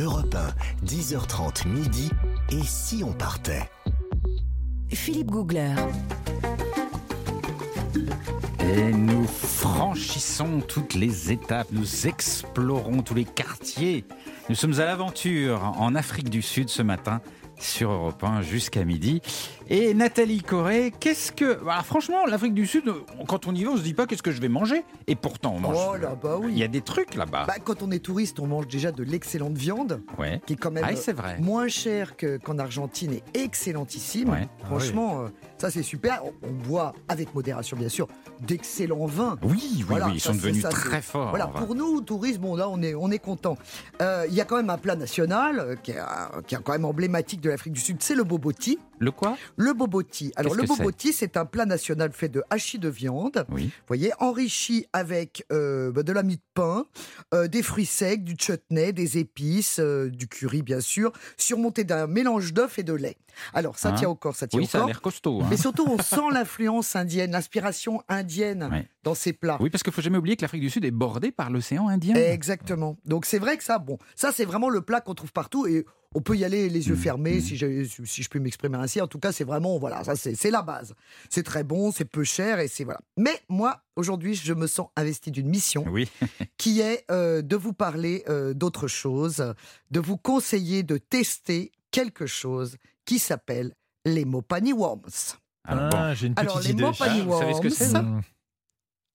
Europe 1, 10h30 midi. Et si on partait Philippe Googler. Et nous franchissons toutes les étapes, nous explorons tous les quartiers. Nous sommes à l'aventure en Afrique du Sud ce matin sur Europe 1 jusqu'à midi. Et Nathalie Corée, qu'est-ce que... Voilà, franchement, l'Afrique du Sud, quand on y va, on se dit pas qu'est-ce que je vais manger. Et pourtant, on mange... Oh là, bah oui. Il y a des trucs là-bas. Bah, quand on est touriste, on mange déjà de l'excellente viande, ouais. qui est quand même Ah, c'est vrai. moins chère que- qu'en Argentine et excellentissime. Ouais. Franchement, euh, ça c'est super. On, boit, avec modération bien sûr, d'excellents vins. Oui, oui, Voilà, oui, ils sont devenus ça, très forts. Voilà, pour nous, touristes, bon là on est, on est content. Euh, Il y a quand même un plat national euh, qui est, qui est quand même emblématique de l'Afrique du Sud, c'est le boboti. Le quoi? Le boboti. Alors le boboti, c'est un plat national fait de hachis de viande. Oui. Vous voyez, enrichi avec euh, bah, de la mie de pain, euh, des fruits secs, du chutney, des épices, euh, du curry bien sûr, surmonté d'un mélange d'œufs et de lait. Alors ça Hein? tient au corps, ça tient Oui, au ça a corps. l'air costaud. hein. Mais surtout, on sent l'influence indienne, l'inspiration indienne. Dans ces plats. Oui, parce qu'il faut jamais oublier que l'Afrique du Sud est bordée par l'océan Indien. Exactement. Donc c'est vrai que ça, bon, ça c'est vraiment le plat qu'on trouve partout et on peut y aller les yeux Mmh, fermés si, je, si je peux m'exprimer ainsi. En tout cas, c'est vraiment, voilà, ça c'est la base. C'est très bon, c'est peu cher et c'est voilà. Mais moi, aujourd'hui, je me sens investi d'une mission Oui. qui est euh, de vous parler euh, d'autre chose, de vous conseiller de tester quelque chose qui s'appelle les Mopani Worms. Alors, bon. Ah, j'ai une petite Alors les idée. Mopani Ah, vous savez ce que c'est, Worms.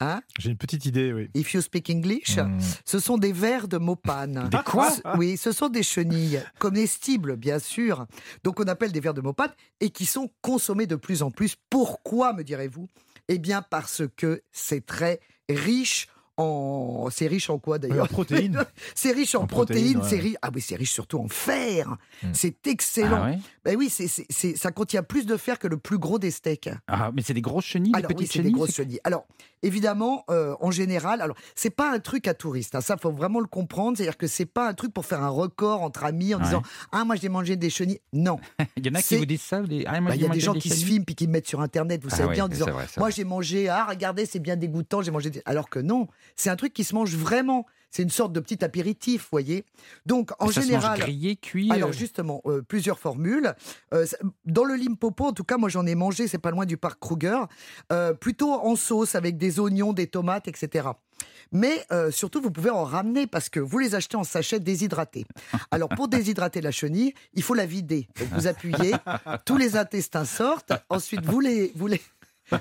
Hein? J'ai une petite idée, oui. if you speak English, Hmm. ce sont des vers de Mopane. Des quoi? Ce- Oui, ce sont des chenilles comestibles, bien sûr. Donc on appelle des vers de Mopane et qui sont consommés de plus en plus. Pourquoi, me direz-vous? Eh bien parce que c'est très riche en... C'est riche en quoi d'ailleurs en protéines. C'est riche en, En protéines, protéines, c'est riche... Ah oui, c'est riche surtout en fer. Mm. C'est excellent. Ah, ouais Ben oui, c'est, c'est- c'est- ça contient plus de fer que le plus gros des steaks. Ah, mais c'est des grosses chenilles, des Alors oui, petites des chenilles grosses c'est- chenilles. Alors évidemment, euh, en général, alors c'est pas un truc à touristes. Hein, ça, faut vraiment le comprendre. C'est-à-dire que c'est pas un truc pour faire un record entre amis en Ouais. disant ah moi j'ai mangé des chenilles. Non, Il y en a qui vous disent ça Ah, moi, Bah, il y a des gens qui se filment puis qui mettent sur internet. Vous Ah savez bien en disant vrai, moi j'ai mangé ah regardez c'est bien dégoûtant j'ai mangé des... alors que non c'est un truc qui se mange vraiment. C'est une sorte de petit apéritif, voyez. Donc en Ça se mange général. grillé, cuit. Alors euh, justement, euh, plusieurs formules. Euh, dans le Limpopo, en tout cas, moi j'en ai mangé, c'est pas loin du parc Kruger, euh, plutôt en sauce avec des oignons, des tomates, etc. Mais surtout, vous pouvez en ramener parce que vous les achetez en sachet déshydratés. Alors pour déshydrater la chenille, il faut la vider. Donc vous appuyez, tous les intestins sortent. Ensuite, vous les, vous les,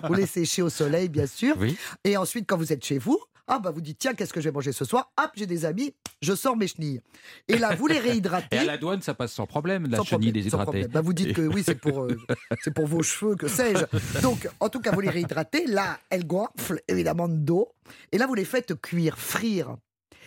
vous les séchez au soleil, bien sûr. Oui. Et ensuite, quand vous êtes chez vous, ah bah vous dites tiens qu'est-ce que je vais manger ce soir? Hop j'ai des amis, je sors mes chenilles. Et là vous les réhydratez. Et à la douane, ça passe sans problème, la Sans chenille problème, déshydratée. Bah, vous dites que oui, c'est pour, euh, c'est pour vos cheveux, que sais-je. Donc, en tout cas, vous les réhydratez. Là, elles gonflent, évidemment, d'eau. Et là, vous les faites cuire, frire.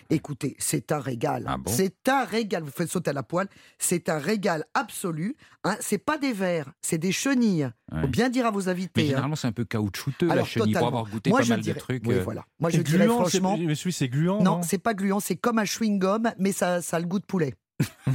Écoutez, c'est un régal. Ah bon c'est un régal. Vous faites sauter à la poêle. C'est un régal absolu. Hein. C'est pas des vers, c'est des chenilles. Ouais. Faut bien dire à vos Mais invités. hein. généralement, c'est un peu caoutchouteux, la Alors, chenille, pour totalement. avoir goûté Moi, pas je mal dirais- de trucs. Oui, euh, voilà. Moi, je dirais gluant, c'est- franchement. Mais celui, c'est gluant. Non, Non, c'est pas gluant, c'est comme un chewing-gum, mais ça, ça a le goût de poulet.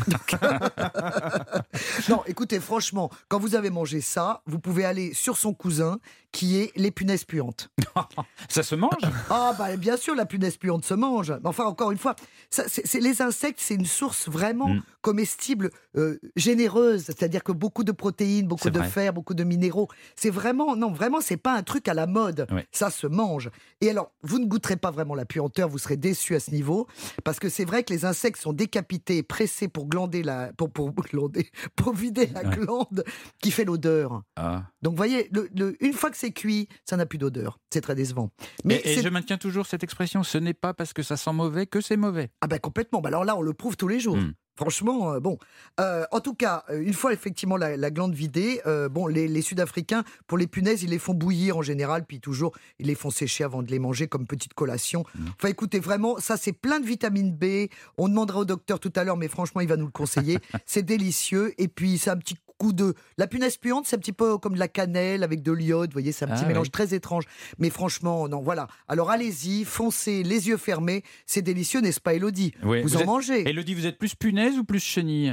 Donc- non, écoutez, franchement, quand vous avez mangé ça, vous pouvez aller sur son cousin, qui est les punaises puantes. Ça se mange? Ah, bah bien sûr, la punaise puante se mange. Enfin, encore une fois, ça, c'est, c'est- les insectes, c'est une source vraiment Mm. comestible, euh, généreuse. C'est-à-dire que beaucoup de protéines, beaucoup C'est de vrai. fer, beaucoup de minéraux. C'est vraiment, non, vraiment, c'est pas un truc à la mode. Ça se mange. Et alors, vous ne goûterez pas vraiment la puanteur, vous serez déçu à ce niveau, parce que c'est vrai que les insectes sont décapités, pressés pour glander la, pour, pour, glander, pour vider la Ouais. glande qui fait l'odeur. Ah. Donc, vous voyez, le- le- une fois que c'est cuit, ça n'a plus d'odeur. C'est très décevant. Mais et, je maintiens toujours cette expression ce n'est pas parce que ça sent mauvais que c'est mauvais. Ah ben complètement. Bah alors là, on le prouve tous les jours. Mm. Franchement, euh, bon. Euh, en tout cas, euh, une fois effectivement la, la glande vidée, euh, bon, les, les Sud-Africains, pour les punaises, ils les font bouillir en général, puis toujours, ils les font sécher avant de les manger comme petite collation. Mm. Enfin, écoutez, vraiment, ça, c'est plein de vitamine B. On demandera au docteur tout à l'heure, mais franchement, il va nous le conseiller. c'est délicieux. Et puis, c'est un petit de... La punaise puante, c'est un petit peu comme de la cannelle avec de l'iode. Vous voyez, c'est un petit Ah, mélange oui. très étrange. Mais franchement, non, voilà. Alors, allez-y, foncez, les yeux fermés. C'est délicieux, n'est-ce pas, Elodie? Vous, vous en êtes- mangez Elodie, vous êtes plus punaise ou plus chenille?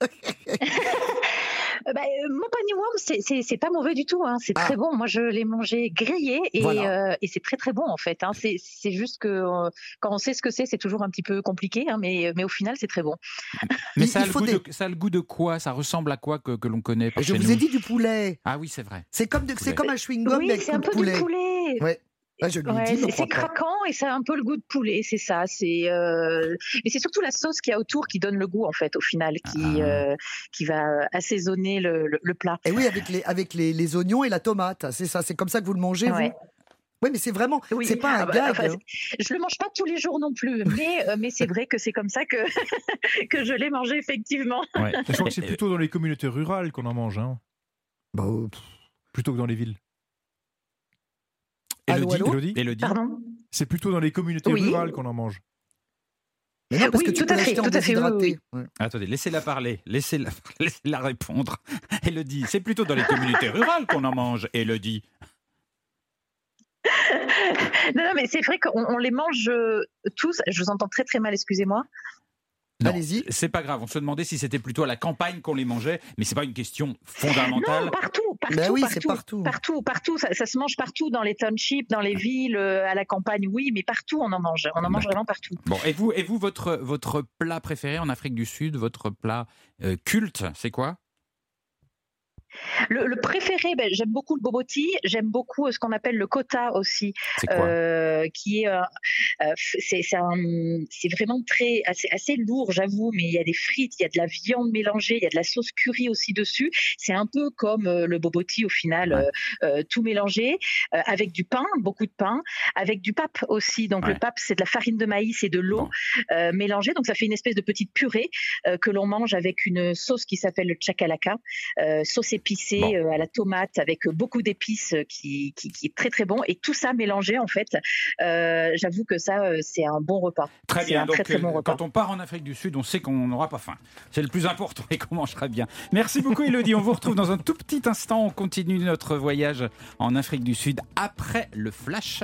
bah, euh, mon panier worm, c'est- c'est c'est pas mauvais du tout. Hein. C'est Ah. très bon. Moi, je l'ai mangé grillé et, Voilà. euh, et c'est très très bon en fait. Hein. C'est c'est juste que euh, quand on sait ce que c'est, c'est toujours un petit peu compliqué, hein, mais, mais au final, c'est très bon. Mais ça a, le goût des- de, ça a le goût de quoi? Ça ressemble à quoi que, que l'on connaît par Je chez vous nous? ai dit du poulet. Ah oui, c'est vrai. C'est comme, de- comme un chewing-gum, oui, mais avec c'est un du peu poulet. du poulet. Ouais. Ah, Ouais, me c'est craquant et ça a un peu le goût de poulet, c'est ça. C'est euh... mais c'est surtout la sauce qu'il y a autour qui donne le goût en fait au final, qui Ah. euh, qui va assaisonner le, le- le plat. Et oui, avec les, avec les, les oignons et la tomate, c'est ça, c'est comme ça que vous le mangez, Ouais. vous Oui, mais c'est vraiment, Oui, c'est pas un ah bah, gag. enfin, hein. Je le mange pas tous les jours non plus, mais euh, mais c'est vrai que c'est comme ça que que je l'ai mangé effectivement. Ouais. Je crois que c'est plutôt dans les communautés rurales qu'on en mange, hein, Bah, euh, pff, plutôt que dans les villes. Allô, allô Élodie Pardon. C'est plutôt dans les communautés Oui. rurales qu'on en mange. mais non, parce Oui, que tu tout à fait, tout à fait, oui, oui, déshydraté. Ouais. Attendez, laissez-la parler, laissez-la laissez-la répondre. Élodie, c'est plutôt dans les communautés rurales qu'on en mange, Élodie. Non, non, mais c'est vrai qu'on on les mange euh, tous. Je vous entends très très mal, excusez-moi. Non, Allez-y. C'est pas grave, on se demandait si c'était plutôt à la campagne qu'on les mangeait, mais c'est pas une question fondamentale. Non, partout, partout, Ben oui, partout, c'est partout. partout, partout. Ça, ça se mange partout dans les townships, dans les villes, euh, à la campagne, oui, mais partout on en mange. On en mange vraiment partout. Bon, et vous, et vous votre, votre plat préféré en Afrique du Sud, votre plat euh, culte, c'est quoi? Le, le préféré, ben, j'aime beaucoup le boboti. J'aime beaucoup euh, ce qu'on appelle le kota aussi, quoi? euh, qui est, euh, c'est vraiment très assez, assez lourd, j'avoue. Mais il y a des frites, il y a de la viande mélangée, il y a de la sauce curry aussi dessus. C'est un peu comme le boboti au final, Ouais. euh, tout mélangé avec du pain, beaucoup de pain, avec du pape aussi. Donc Ouais. le pape, c'est de la farine de maïs et de l'eau Bon. mélangée. Donc ça fait une espèce de petite purée que l'on mange avec une sauce qui s'appelle le chakalaka, sauce épicée Bon. euh, à la tomate avec euh, beaucoup d'épices euh, qui, qui, qui est très très bon. Et tout ça mélangé en fait, euh, j'avoue que ça c'est un bon repas. Très bien, donc très, très bon repas. quand on part en Afrique du Sud, on sait qu'on n'aura pas faim. C'est le plus important et qu'on mangera bien. Merci beaucoup Elodie, on vous retrouve dans un tout petit instant. On continue notre voyage en Afrique du Sud après le flash